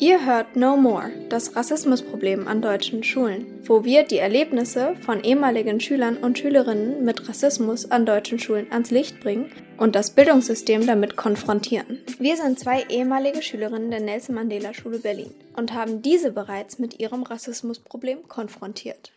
Ihr hört No More, das Rassismusproblem an deutschen Schulen, wo wir die Erlebnisse von ehemaligen Schülern und Schülerinnen mit Rassismus an deutschen Schulen ans Licht bringen und das Bildungssystem damit konfrontieren. Wir sind zwei ehemalige Schülerinnen der Nelson Mandela Schule Berlin und haben diese bereits mit ihrem Rassismusproblem konfrontiert.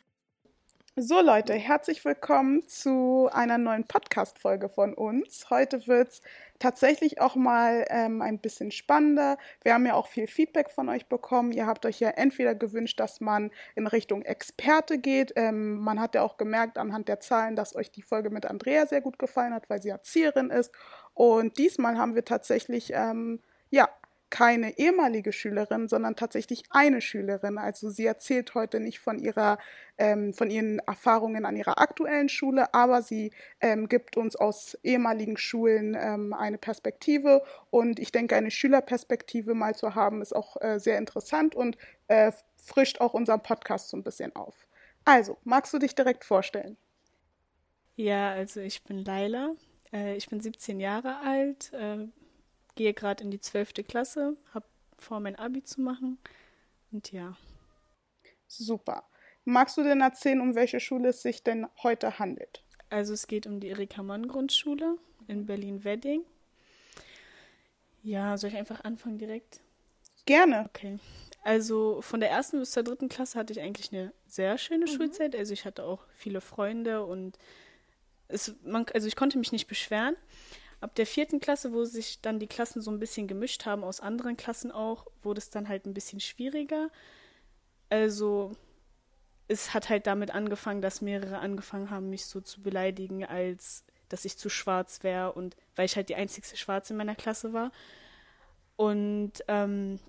So Leute, herzlich willkommen zu einer neuen Podcast-Folge von uns. Heute wird es tatsächlich auch mal ähm, ein bisschen spannender. Wir haben ja auch viel Feedback von euch bekommen. Ihr habt euch ja entweder gewünscht, dass man in Richtung Experte geht. Ähm, man hat ja auch gemerkt anhand der Zahlen, dass euch die Folge mit Andrea sehr gut gefallen hat, weil sie Erzieherin ist. Und diesmal haben wir tatsächlich ähm, ja keine ehemalige Schülerin, sondern tatsächlich eine Schülerin. Also sie erzählt heute nicht von ihrer, ähm, von ihren Erfahrungen an ihrer aktuellen Schule, aber sie ähm, gibt uns aus ehemaligen Schulen ähm, eine Perspektive. Und ich denke, eine Schülerperspektive mal zu haben, ist auch äh, sehr interessant und äh, frischt auch unseren Podcast so ein bisschen auf. Also, magst du dich direkt vorstellen? Ja, also ich bin Laila. Äh, ich bin 17 Jahre alt, äh, gehe gerade in die zwölfte Klasse, habe vor, mein Abi zu machen. Und ja. Super. Magst du denn erzählen, um welche Schule es sich denn heute handelt? Also es geht um die Erika Mann Grundschule in Berlin-Wedding. Ja, soll ich einfach anfangen direkt? Gerne. Okay. Also von der ersten bis zur dritten Klasse hatte ich eigentlich eine sehr schöne mhm. Schulzeit. Also ich hatte auch viele Freunde und es, man, also ich konnte mich nicht beschweren. Ab der vierten Klasse, wo sich dann die Klassen so ein bisschen gemischt haben, aus anderen Klassen auch, wurde es dann halt ein bisschen schwieriger. Also es hat halt damit angefangen, dass mehrere angefangen haben, mich so zu beleidigen, als dass ich zu schwarz wäre und weil ich halt die einzigste Schwarze in meiner Klasse war. Und ähm,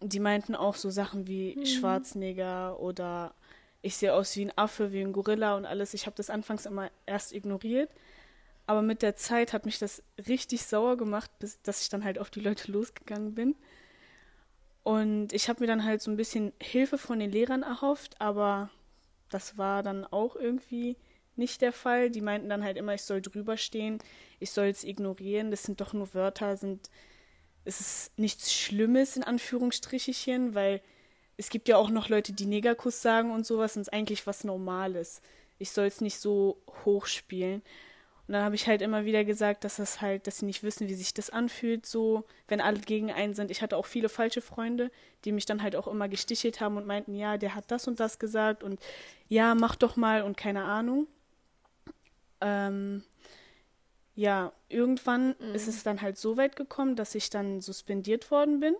die meinten auch so Sachen wie mhm. Schwarzenegger oder ich sehe aus wie ein Affe, wie ein Gorilla und alles. Ich habe das anfangs immer erst ignoriert. Aber mit der Zeit hat mich das richtig sauer gemacht, bis, dass ich dann halt auf die Leute losgegangen bin. Und ich habe mir dann halt so ein bisschen Hilfe von den Lehrern erhofft, aber das war dann auch irgendwie nicht der Fall. Die meinten dann halt immer, ich soll drüber stehen, ich soll es ignorieren, das sind doch nur Wörter, sind es ist nichts Schlimmes in Anführungsstrichchen, weil es gibt ja auch noch Leute, die Negerkuss sagen und sowas, und es ist eigentlich was Normales. Ich soll es nicht so hochspielen. Und dann habe ich halt immer wieder gesagt, dass das halt, dass sie nicht wissen, wie sich das anfühlt, so, wenn alle gegen einen sind. Ich hatte auch viele falsche Freunde, die mich dann halt auch immer gestichelt haben und meinten, ja, der hat das und das gesagt und ja, mach doch mal und keine Ahnung. Ähm, ja, irgendwann mhm. ist es dann halt so weit gekommen, dass ich dann suspendiert worden bin,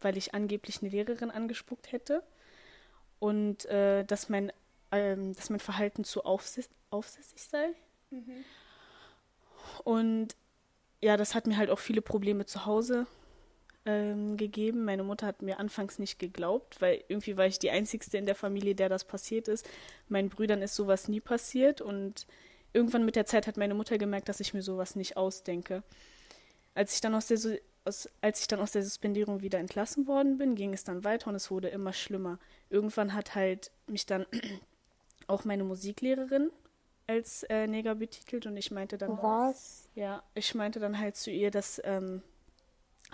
weil ich angeblich eine Lehrerin angespuckt hätte und äh, dass mein ähm, dass mein Verhalten zu aufsässig sei. Mhm. Und ja, das hat mir halt auch viele Probleme zu Hause ähm, gegeben. Meine Mutter hat mir anfangs nicht geglaubt, weil irgendwie war ich die Einzige in der Familie, der das passiert ist. Meinen Brüdern ist sowas nie passiert und irgendwann mit der Zeit hat meine Mutter gemerkt, dass ich mir sowas nicht ausdenke. Als ich dann aus der, aus, als ich dann aus der Suspendierung wieder entlassen worden bin, ging es dann weiter und es wurde immer schlimmer. Irgendwann hat halt mich dann auch meine Musiklehrerin als äh, Neger betitelt und ich meinte dann. Was? Ja, ich meinte dann halt zu ihr, dass, ähm,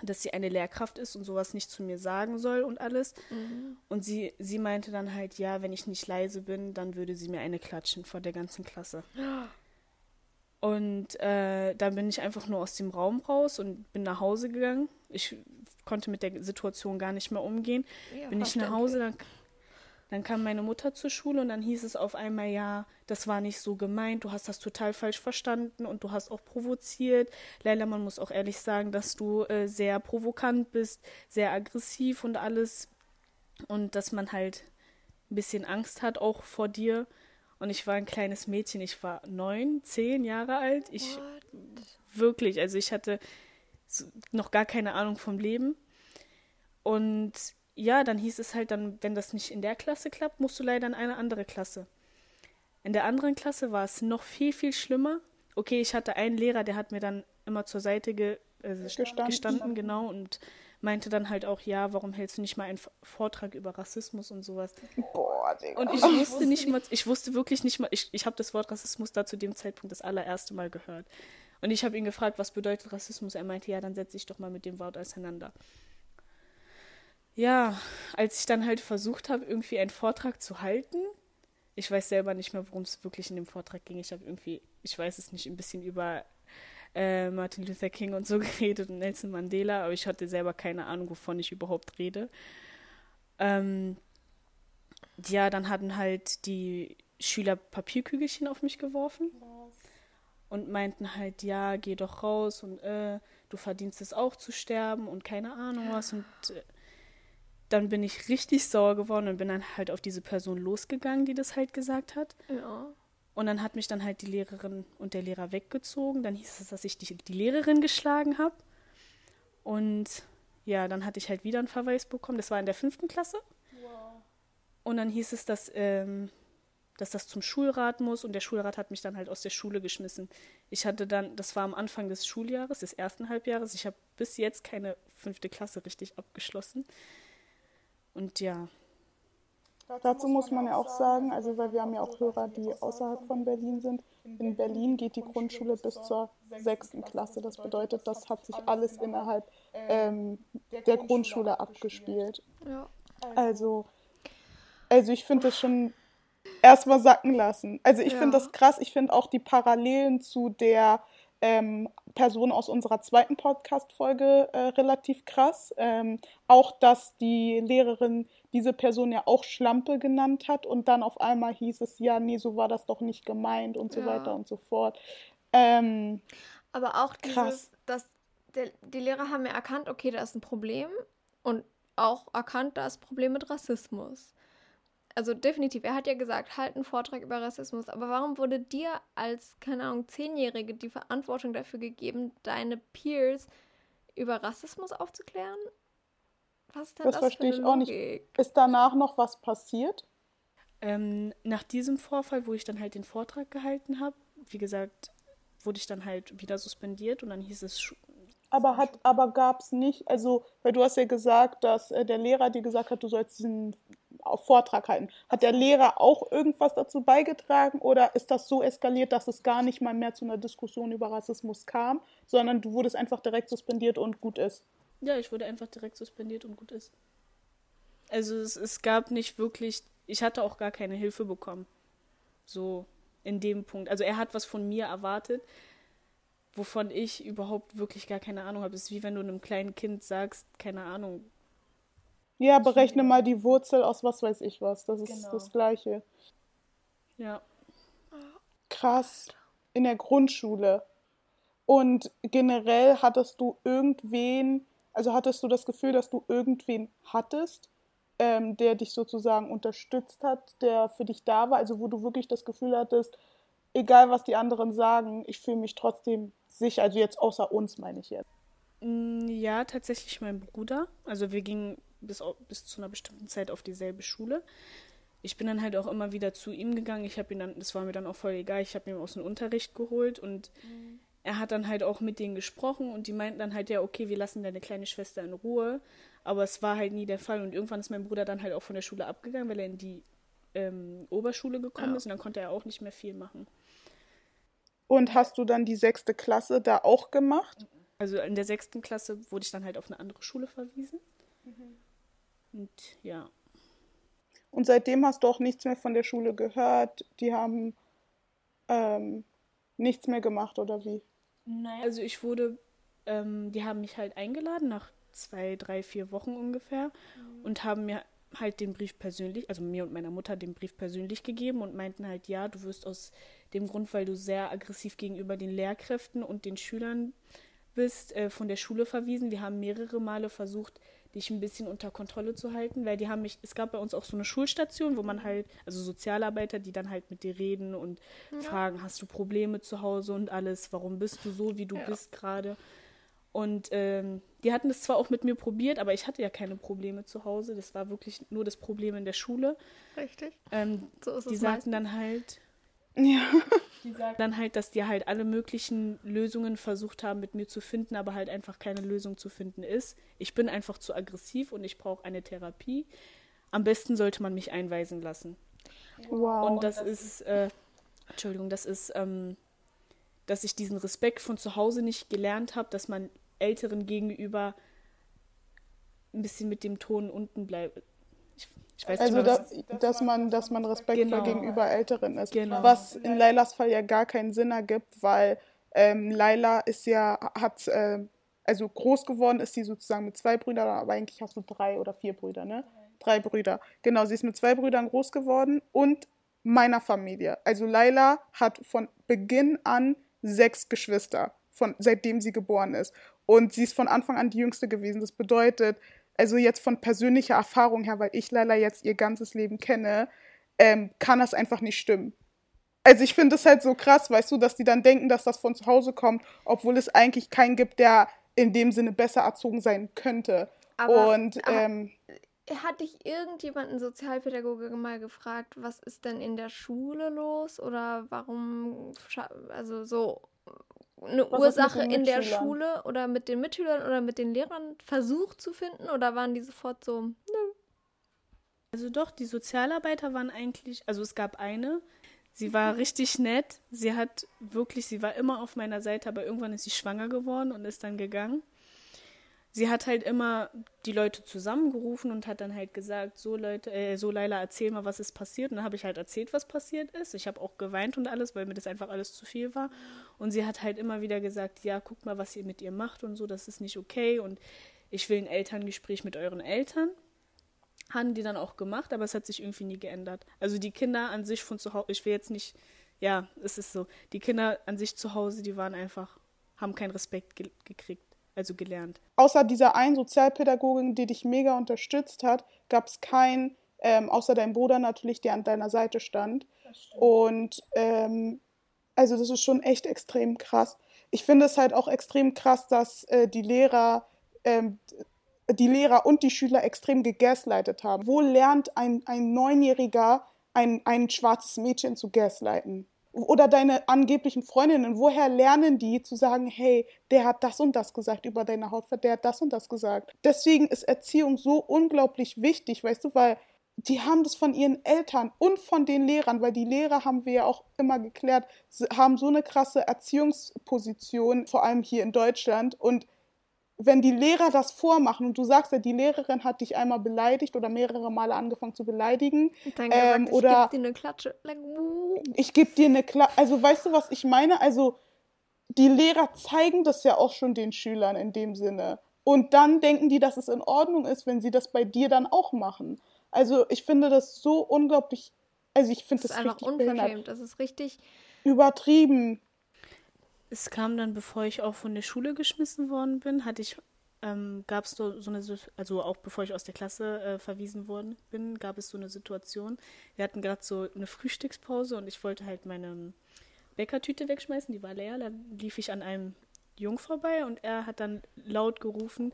dass sie eine Lehrkraft ist und sowas nicht zu mir sagen soll und alles. Mhm. Und sie, sie meinte dann halt, ja, wenn ich nicht leise bin, dann würde sie mir eine klatschen vor der ganzen Klasse. Und äh, dann bin ich einfach nur aus dem Raum raus und bin nach Hause gegangen. Ich konnte mit der Situation gar nicht mehr umgehen. Ja, bin ich nach Hause, dann dann kam meine Mutter zur Schule und dann hieß es auf einmal, ja, das war nicht so gemeint, du hast das total falsch verstanden und du hast auch provoziert. Leila, man muss auch ehrlich sagen, dass du äh, sehr provokant bist, sehr aggressiv und alles. Und dass man halt ein bisschen Angst hat, auch vor dir. Und ich war ein kleines Mädchen, ich war neun, zehn Jahre alt. Ich What? wirklich, also ich hatte noch gar keine Ahnung vom Leben. Und ja, dann hieß es halt dann, wenn das nicht in der Klasse klappt, musst du leider in eine andere Klasse. In der anderen Klasse war es noch viel, viel schlimmer. Okay, ich hatte einen Lehrer, der hat mir dann immer zur Seite ge äh, gestanden. gestanden, genau, und meinte dann halt auch, ja, warum hältst du nicht mal einen Vortrag über Rassismus und sowas? Boah, Digga. Und ich wusste nicht mal, ich wusste wirklich nicht mal, ich, ich habe das Wort Rassismus da zu dem Zeitpunkt das allererste Mal gehört. Und ich habe ihn gefragt, was bedeutet Rassismus? Er meinte, ja, dann setze ich doch mal mit dem Wort auseinander. Ja, als ich dann halt versucht habe, irgendwie einen Vortrag zu halten, ich weiß selber nicht mehr, worum es wirklich in dem Vortrag ging. Ich habe irgendwie, ich weiß es nicht, ein bisschen über äh, Martin Luther King und so geredet und Nelson Mandela, aber ich hatte selber keine Ahnung, wovon ich überhaupt rede. Ähm, ja, dann hatten halt die Schüler Papierkügelchen auf mich geworfen und meinten halt, ja, geh doch raus und äh, du verdienst es auch zu sterben und keine Ahnung was. Und äh, dann bin ich richtig sauer geworden und bin dann halt auf diese Person losgegangen, die das halt gesagt hat. Ja. Und dann hat mich dann halt die Lehrerin und der Lehrer weggezogen. Dann hieß es, dass ich die, die Lehrerin geschlagen habe. Und ja, dann hatte ich halt wieder einen Verweis bekommen. Das war in der fünften Klasse. Wow. Und dann hieß es, dass, ähm, dass das zum Schulrat muss. Und der Schulrat hat mich dann halt aus der Schule geschmissen. Ich hatte dann, das war am Anfang des Schuljahres, des ersten Halbjahres. Ich habe bis jetzt keine fünfte Klasse richtig abgeschlossen. Und ja, Dazu muss man ja auch sagen, also weil wir haben ja auch Hörer, die außerhalb von Berlin sind. In Berlin geht die Grundschule bis zur sechsten Klasse. Das bedeutet, das hat sich alles innerhalb ähm, der Grundschule abgespielt. Ja. Also, also ich finde das schon erstmal sacken lassen. Also ich Ja. finde das krass. Ich finde auch die Parallelen zu der ähm, Person aus unserer zweiten Podcast-Folge äh, relativ krass. Ähm, auch, dass die Lehrerin diese Person ja auch Schlampe genannt hat und dann auf einmal hieß es, ja, nee, so war das doch nicht gemeint und so Ja. weiter und so fort. Ähm, Aber auch dieses, Krass. dass der, die Lehrer haben ja erkannt, okay, da ist ein Problem und auch erkannt, da ist ein Problem mit Rassismus. Also definitiv, er hat ja gesagt, halt einen Vortrag über Rassismus, aber warum wurde dir als, keine Ahnung, Zehnjährige die Verantwortung dafür gegeben, deine Peers über Rassismus aufzuklären? Was ist denn Das das, verstehe für eine ich auch nicht. Ist danach noch was passiert? Ähm, nach diesem Vorfall, wo ich dann halt den Vortrag gehalten habe, wie gesagt, wurde ich dann halt wieder suspendiert und dann hieß es, Aber hat, aber gab es nicht, also, weil du hast ja gesagt, dass äh, der Lehrer dir gesagt hat, du sollst diesen Vortrag halten. Hat der Lehrer auch irgendwas dazu beigetragen oder ist das so eskaliert, dass es gar nicht mal mehr zu einer Diskussion über Rassismus kam, sondern du wurdest einfach direkt suspendiert und gut ist? ja, ich wurde einfach direkt suspendiert und gut ist. Also es, es gab nicht wirklich, ich hatte auch gar keine Hilfe bekommen. So in dem Punkt. Also er hat was von mir erwartet, wovon ich überhaupt wirklich gar keine Ahnung habe. Es ist wie wenn du einem kleinen Kind sagst, keine Ahnung, Ja, berechne mal die Wurzel aus was weiß ich was. Das ist Genau. das Gleiche. ja. Krass. In der Grundschule. Und generell hattest du irgendwen, also hattest du das Gefühl, dass du irgendwen hattest, ähm, der dich sozusagen unterstützt hat, der für dich da war, also wo du wirklich das Gefühl hattest, egal was die anderen sagen, ich fühle mich trotzdem sicher, also jetzt außer uns meine ich jetzt. Mm, Ja, tatsächlich mein Bruder. Also wir gingen bis, bis zu einer bestimmten Zeit auf dieselbe Schule. Ich bin dann halt auch immer wieder zu ihm gegangen. Ich habe ihn dann, das war mir dann auch voll egal, ich habe ihn aus dem Unterricht geholt und er hat dann halt auch mit denen gesprochen und die meinten dann halt, ja, okay, wir lassen deine kleine Schwester in Ruhe. Aber es war halt nie der Fall und irgendwann ist mein Bruder dann halt auch von der Schule abgegangen, weil er in die ähm, Oberschule gekommen Ja. ist und dann konnte er auch nicht mehr viel machen. Und hast du dann die sechste Klasse da auch gemacht? Also in der sechsten Klasse wurde ich dann halt auf eine andere Schule verwiesen. Und ja. Und seitdem hast du auch nichts mehr von der Schule gehört. Die haben ähm, nichts mehr gemacht oder wie? Nein. Also ich wurde, ähm, die haben mich halt eingeladen nach zwei, drei, vier Wochen ungefähr und haben mir halt den Brief persönlich, also mir und meiner Mutter den Brief persönlich gegeben und meinten halt, ja, du wirst aus dem Grund, weil du sehr aggressiv gegenüber den Lehrkräften und den Schülern bist, äh, von der Schule verwiesen. Wir haben mehrere Male versucht, dich ein bisschen unter Kontrolle zu halten, weil die haben mich, es gab bei uns auch so eine Schulstation, wo man halt, also Sozialarbeiter, die dann halt mit dir reden und fragen, hast du Probleme zu Hause und alles, warum bist du so, wie du Ja. bist gerade. Und ähm, die hatten das zwar auch mit mir probiert, aber ich hatte ja keine Probleme zu Hause. Das war wirklich nur das Problem in der Schule. Richtig. Ähm, So ist die es sagten dann halt, Ja. die sagten dann halt, dass die halt alle möglichen Lösungen versucht haben, mit mir zu finden, aber halt einfach keine Lösung zu finden ist. Ich bin einfach zu aggressiv und ich brauche eine Therapie. Am besten sollte man mich einweisen lassen. Wow. Und das ist, äh, Entschuldigung, das ist, ähm, dass ich diesen Respekt von zu Hause nicht gelernt habe, dass man Älteren gegenüber ein bisschen mit dem Ton unten bleibe. Ich, weiß also, nicht mehr, dass, dass, man, dass man respektvoll genau. gegenüber Älteren ist. Genau. Was in Lailas Fall ja gar keinen Sinn ergibt, weil ähm, Laila ist ja, hat, äh, also groß geworden ist sie sozusagen mit zwei Brüdern, aber eigentlich hast du drei oder vier Brüder, ne? Drei Brüder. Genau, sie ist mit zwei Brüdern groß geworden und meiner Familie. Also Laila hat von Beginn an sechs Geschwister, von, seitdem sie geboren ist. Und sie ist von Anfang an die jüngste gewesen. Das bedeutet, also jetzt von persönlicher Erfahrung her, weil ich Laila jetzt ihr ganzes Leben kenne, ähm, kann das einfach nicht stimmen. Also ich finde es halt so krass, weißt du, dass die dann denken, dass das von zu Hause kommt, obwohl es eigentlich keinen gibt, der in dem Sinne besser erzogen sein könnte. Aber, und ähm, hat dich irgendjemand, ein Sozialpädagoge, mal gefragt, was ist denn in der Schule los oder warum, also so eine was Ursache in der Schule oder mit den Mitschülern oder mit den Lehrern versucht zu finden? Oder waren die sofort so, nö? Also doch, die Sozialarbeiter waren eigentlich, also es gab eine, sie war richtig nett, sie hat wirklich, sie war immer auf meiner Seite, aber irgendwann ist sie schwanger geworden und ist dann gegangen sie hat halt immer die Leute zusammengerufen und hat dann halt gesagt, so Leute, äh, so Leila, erzähl mal, was ist passiert. Und dann habe ich halt erzählt, was passiert ist. Ich habe auch geweint und alles, weil mir das einfach alles zu viel war. Und sie hat halt immer wieder gesagt, ja, guck mal, was ihr mit ihr macht und so, das ist nicht okay. Und ich will ein Elterngespräch mit euren Eltern. Haben die dann auch gemacht, aber es hat sich irgendwie nie geändert. Also die Kinder an sich von zu Hause, ich will jetzt nicht, ja, es ist so, die Kinder an sich zu Hause, die waren einfach, haben keinen Respekt ge gekriegt also gelernt. Außer dieser einen Sozialpädagogin, die dich mega unterstützt hat, gab es keinen, ähm, außer deinem Bruder natürlich, der an deiner Seite stand. Und ähm, also das ist schon echt extrem krass. Ich finde es halt auch extrem krass, dass äh, die Lehrer ähm, die Lehrer und die Schüler extrem gegaslightet haben. Wo lernt ein, ein Neunjähriger ein, ein schwarzes Mädchen zu gaslighten? Oder deine angeblichen Freundinnen, woher lernen die zu sagen, hey, der hat das und das gesagt über deine Hautfarbe, der hat das und das gesagt. Deswegen ist Erziehung so unglaublich wichtig, weißt du, weil die haben das von ihren Eltern und von den Lehrern, weil die Lehrer haben wir ja auch immer geklärt, haben so eine krasse Erziehungsposition, vor allem hier in Deutschland und wenn die Lehrer das vormachen und du sagst ja, die Lehrerin hat dich einmal beleidigt oder mehrere Male angefangen zu beleidigen. Dann gesagt, ähm, oder ich gebe dir eine Klatsche. Ich gebe dir eine Klatsche. Also weißt du, was ich meine? Also die Lehrer zeigen das ja auch schon den Schülern in dem Sinne. Und dann denken die, dass es in Ordnung ist, wenn sie das bei dir dann auch machen. Also ich finde das so unglaublich. Also ich finde das, das ist einfach unverschämt. Behindert. Das ist richtig übertrieben es kam dann, bevor ich auch von der Schule geschmissen worden bin, hatte ich, ähm, gab es so, so eine, also auch bevor ich aus der Klasse äh, verwiesen worden bin, gab es so eine Situation. Wir hatten gerade so eine Frühstückspause und ich wollte halt meine Bäckertüte wegschmeißen, die war leer. Dann lief ich an einem Jung vorbei und er hat dann laut gerufen,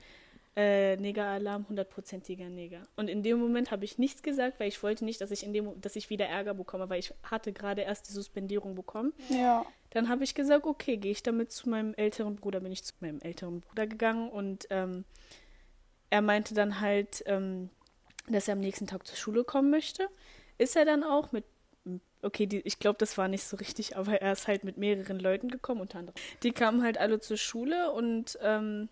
äh, Neger-Alarm, hundertprozentiger Neger. Und in dem Moment habe ich nichts gesagt, weil ich wollte nicht, dass ich in dem, dass ich wieder Ärger bekomme, weil ich hatte gerade erst die Suspendierung bekommen. Ja. Dann habe ich gesagt, okay, gehe ich damit zu meinem älteren Bruder, bin ich zu meinem älteren Bruder gegangen und ähm, er meinte dann halt, ähm, dass er am nächsten Tag zur Schule kommen möchte. Ist er dann auch mit okay, die, ich glaube, das war nicht so richtig, aber er ist halt mit mehreren Leuten gekommen, unter anderem. Die kamen halt alle zur Schule und ähm,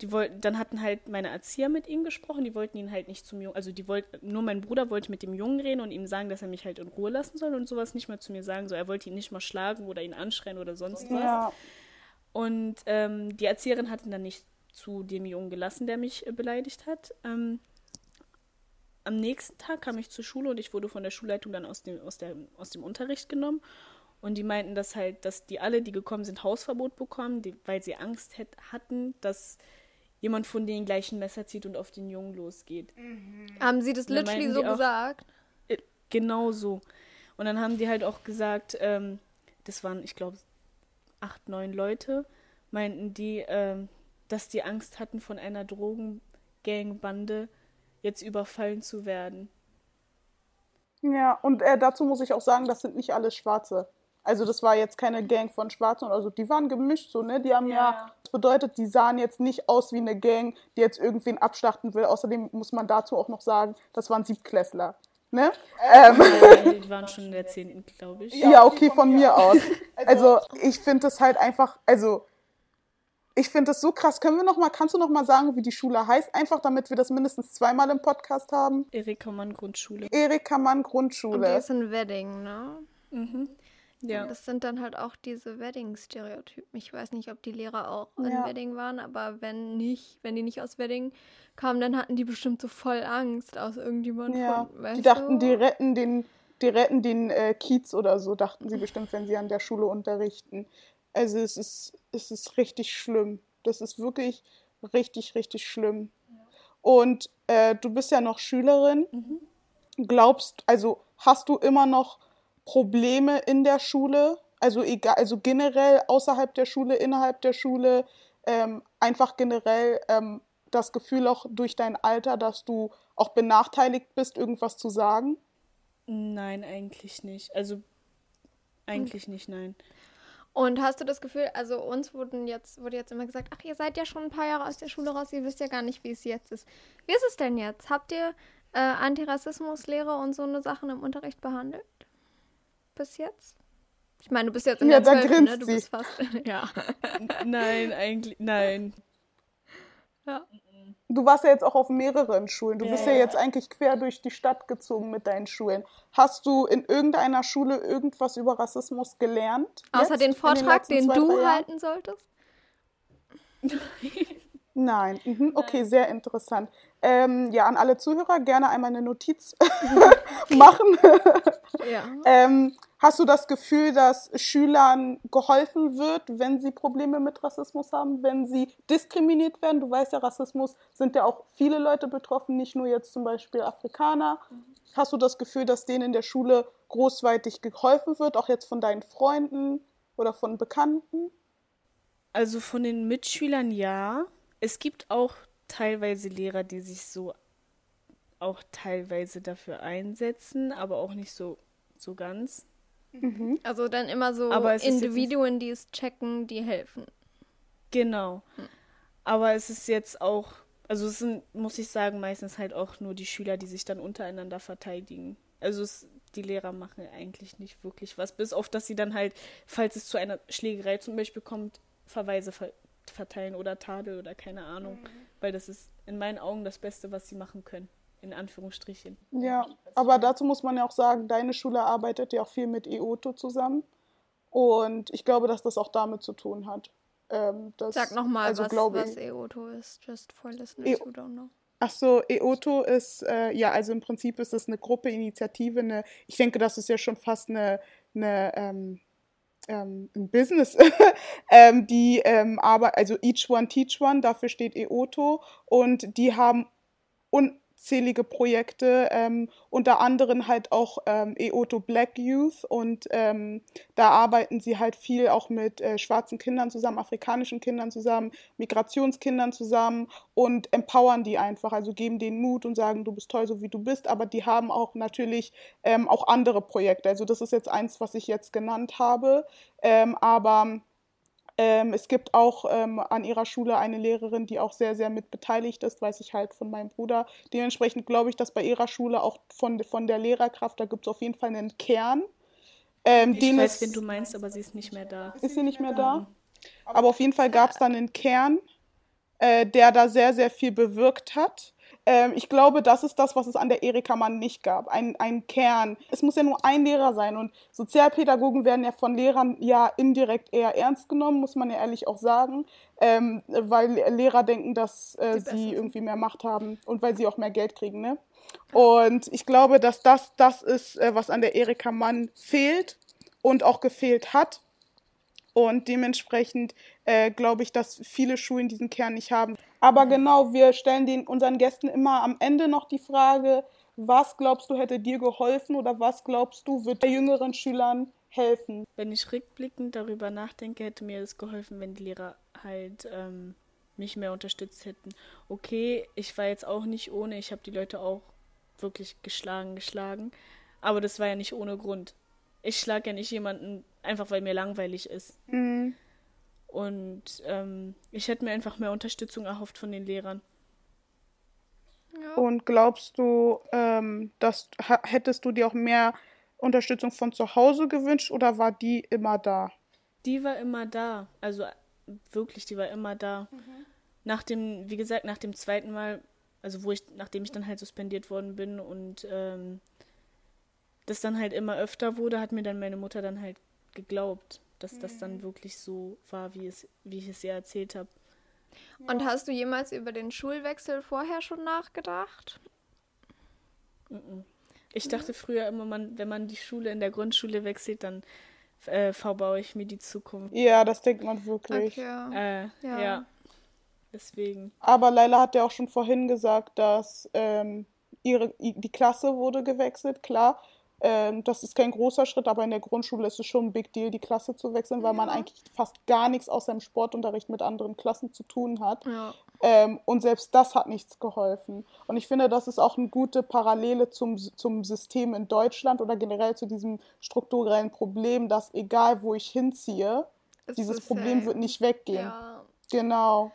die wollten, dann hatten halt meine Erzieher mit ihm gesprochen, die wollten ihn halt nicht zum Jungen, also die wollten, nur mein Bruder wollte mit dem Jungen reden und ihm sagen, dass er mich halt in Ruhe lassen soll und sowas nicht mehr zu mir sagen, so er wollte ihn nicht mal schlagen oder ihn anschreien oder sonst was. Ja. Und ähm, die Erzieherin hat ihn dann nicht zu dem Jungen gelassen, der mich äh, beleidigt hat. Ähm, am nächsten Tag kam ich zur Schule und ich wurde von der Schulleitung dann aus dem, aus der, aus dem Unterricht genommen. Und die meinten, dass halt, dass die alle, die gekommen sind, Hausverbot bekommen, die, weil sie Angst hätt, hatten, dass jemand von denen gleich ein Messer zieht und auf den Jungen losgeht. Mhm. Haben sie das literally so auch, gesagt? Äh, genau so. Und dann haben die halt auch gesagt, ähm, das waren, ich glaube, acht, neun Leute, meinten die, ähm, dass die Angst hatten, von einer Drogengangbande jetzt überfallen zu werden. Ja, und äh, dazu muss ich auch sagen, das sind nicht alles Schwarze. Also das war jetzt keine Gang von Schwarzen oder so, die waren gemischt so, ne? Die haben ja. ja, das bedeutet, die sahen jetzt nicht aus wie eine Gang, die jetzt irgendwen abschlachten will. Außerdem muss man dazu auch noch sagen, das waren Siebtklässler. Ne? Ähm. ähm. Die waren schon in der 10. glaube ich. Ja, okay, von, von mir aus. Also, also ich finde das halt einfach, also Ich finde das so krass. Können wir noch mal, kannst du noch mal sagen, wie die Schule heißt? Einfach, damit wir das mindestens zweimal im Podcast haben. Erika Mann Grundschule. Erika Mann Und die Grundschule. ist ein Wedding, ne? Mhm. Ja. Das sind dann halt auch diese Wedding-Stereotypen. Ich weiß nicht, ob die Lehrer auch in Ja. Wedding waren, aber wenn nicht, wenn die nicht aus Wedding kamen, dann hatten die bestimmt so voll Angst aus irgendjemand Ja, von, die dachten, du? die retten den, die retten den äh, Kiez oder so, dachten sie bestimmt, wenn sie an der Schule unterrichten. Also es ist, es ist richtig schlimm. Das ist wirklich richtig, richtig schlimm. Und äh, du bist ja noch Schülerin. Glaubst, also hast du immer noch Probleme in der Schule? Also egal, also generell außerhalb der Schule, innerhalb der Schule, ähm, einfach generell ähm, das Gefühl auch durch dein Alter, dass du auch benachteiligt bist, irgendwas zu sagen? Nein, eigentlich nicht. Also eigentlich nicht, nein. Und hast du das Gefühl, also uns wurden jetzt, wurde jetzt immer gesagt, ach, ihr seid ja schon ein paar Jahre aus der Schule raus, ihr wisst ja gar nicht, wie es jetzt ist. Wie ist es denn jetzt? Habt ihr äh, Antirassismuslehre und so eine Sachen im Unterricht behandelt? Bis jetzt? Ich meine, du bist jetzt in Ja, der da 12., grinst ne? Du sie. bist fast. ja. Nein, eigentlich, nein. ja. Du warst ja jetzt auch auf mehreren Schulen. Du Ja, bist ja ja. jetzt eigentlich quer durch die Stadt gezogen mit deinen Schulen. Hast du in irgendeiner Schule irgendwas über Rassismus gelernt? Außer Jetzt? den Vortrag, den zwei, du halten solltest? Nein. Mhm. Okay, sehr interessant. Ähm, ja, an alle Zuhörer gerne einmal eine Notiz machen. Ja. ähm, hast du das Gefühl, dass Schülern geholfen wird, wenn sie Probleme mit Rassismus haben, wenn sie diskriminiert werden? Du weißt ja, Rassismus sind ja auch viele Leute betroffen, nicht nur jetzt zum Beispiel Afrikaner. Hast du das Gefühl, dass denen in der Schule großweitig geholfen wird, auch jetzt von deinen Freunden oder von Bekannten? Also von den Mitschülern ja. Es gibt auch teilweise Lehrer, die sich so auch teilweise dafür einsetzen, aber auch nicht so, so ganz. Also dann immer so Individuen, die es checken, die helfen. Genau. Aber es ist jetzt auch, also es sind, muss ich sagen, meistens halt auch nur die Schüler, die sich dann untereinander verteidigen. Also es, die Lehrer machen eigentlich nicht wirklich was, bis auf, dass sie dann halt, falls es zu einer Schlägerei zum Beispiel kommt, Verweise ver verteilen oder Tadel oder keine Ahnung. Weil das ist in meinen Augen das Beste, was sie machen können. In Anführungsstrichen. Ja, aber dazu muss man ja auch sagen, deine Schule arbeitet ja auch viel mit EOTO zusammen. Und ich glaube, dass das auch damit zu tun hat. Ähm, dass, Sag nochmal, also was, was EOTO ist, just for listeners E- who don't know. Ach so, EOTO ist, äh, ja, also im Prinzip ist es eine Gruppe, Initiative, eine, ich denke, das ist ja schon fast eine, eine ähm, ähm, ein Business, ähm, die ähm, aber, also Each One Teach One, dafür steht EOTO und die haben unzählige Projekte, ähm, unter anderem halt auch ähm, EOTO Black Youth und ähm, da arbeiten sie halt viel auch mit äh, schwarzen Kindern zusammen, afrikanischen Kindern zusammen, Migrationskindern zusammen und empowern die einfach, also geben denen Mut und sagen, du bist toll, so wie du bist, aber die haben auch natürlich ähm, auch andere Projekte. Also das ist jetzt eins, was ich jetzt genannt habe, ähm, aber ähm, es gibt auch ähm, an ihrer Schule eine Lehrerin, die auch sehr, sehr mit beteiligt ist, weiß ich halt von meinem Bruder. Dementsprechend glaube ich, dass bei ihrer Schule auch von, von der Lehrerkraft, da gibt es auf jeden Fall einen Kern. Ähm, Ich weiß, es- wen du meinst, aber sie ist nicht mehr da. ist sie nicht mehr da? Aber auf jeden Fall gab es dann einen Kern, äh, der da sehr, sehr viel bewirkt hat. Ähm, ich glaube, das ist das, was es an der Erika Mann nicht gab. Ein, ein Kern. Es muss ja nur ein Lehrer sein. Und Sozialpädagogen werden ja von Lehrern ja indirekt eher ernst genommen, muss man ja ehrlich auch sagen. Ähm, weil Lehrer denken, dass äh, sie irgendwie mehr Macht haben und weil sie auch mehr Geld kriegen. Ne? Und ich glaube, dass das das ist, äh, was an der Erika Mann fehlt und auch gefehlt hat. Und dementsprechend äh, glaube ich, dass viele Schulen diesen Kern nicht haben. Aber genau, wir stellen den unseren Gästen immer am Ende noch die Frage, was glaubst du hätte dir geholfen oder was glaubst du wird jüngeren Schülern helfen? Wenn ich rückblickend darüber nachdenke, hätte mir es geholfen, wenn die Lehrer halt ähm, mich mehr unterstützt hätten. Okay, ich war jetzt auch nicht ohne, ich habe die Leute auch wirklich geschlagen, geschlagen. Aber das war ja nicht ohne Grund. Ich schlage ja nicht jemanden einfach, weil mir langweilig ist. Mhm. Und ähm, ich hätte mir einfach mehr Unterstützung erhofft von den Lehrern. Ja. Und glaubst du, ähm, dass hättest du dir auch mehr Unterstützung von zu Hause gewünscht oder war die immer da? Die war immer da. Also wirklich, die war immer da. Mhm. Nach dem, wie gesagt, nach dem zweiten Mal, also wo ich, nachdem ich dann halt suspendiert worden bin und ähm, das dann halt immer öfter wurde, hat mir dann meine Mutter dann halt geglaubt, dass mhm. das dann mhm. wirklich so war, wie es, wie ich es ihr erzählt habe. Ja. Und hast du jemals über den Schulwechsel vorher schon nachgedacht? Ich dachte früher immer, man, wenn man die Schule in der Grundschule wechselt, dann äh, verbaue ich mir die Zukunft. Ja, das denkt man wirklich. Okay. Äh, ja. ja. Deswegen. Aber Leila hat ja auch schon vorhin gesagt, dass ähm, ihre, die Klasse wurde gewechselt, klar. Ähm, das ist kein großer Schritt, aber in der Grundschule ist es schon ein Big Deal, die Klasse zu wechseln, weil ja. man eigentlich fast gar nichts außer im Sportunterricht mit anderen Klassen zu tun hat. Ja. Ähm, und selbst das hat nichts geholfen. Und ich finde, das ist auch eine gute Parallele zum, zum System in Deutschland oder generell zu diesem strukturellen Problem, dass egal wo ich hinziehe, ist dieses Problem wird nicht weggehen. Ja. Genau.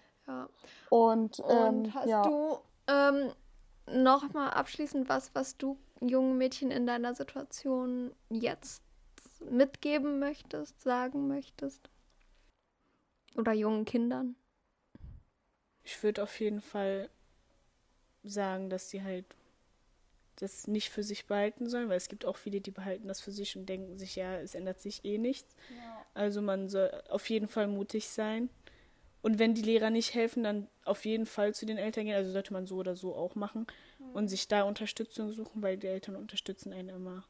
Und, ähm, und hast du ähm, noch mal abschließend was, was du jungen Mädchen in deiner Situation jetzt mitgeben möchtest, sagen möchtest? Oder jungen Kindern? Ich würde auf jeden Fall sagen, dass sie halt das nicht für sich behalten sollen, weil es gibt auch viele, die behalten das für sich und denken sich, ja, es ändert sich eh nichts. Ja. Also man soll auf jeden Fall mutig sein. Und wenn die Lehrer nicht helfen, dann auf jeden Fall zu den Eltern gehen. Also sollte man so oder so auch machen. Und sich da Unterstützung suchen, weil die Eltern unterstützen einen immer.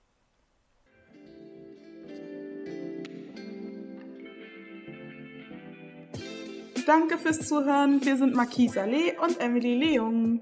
Danke fürs Zuhören. Wir sind Marquise Saleh und Emily Leung.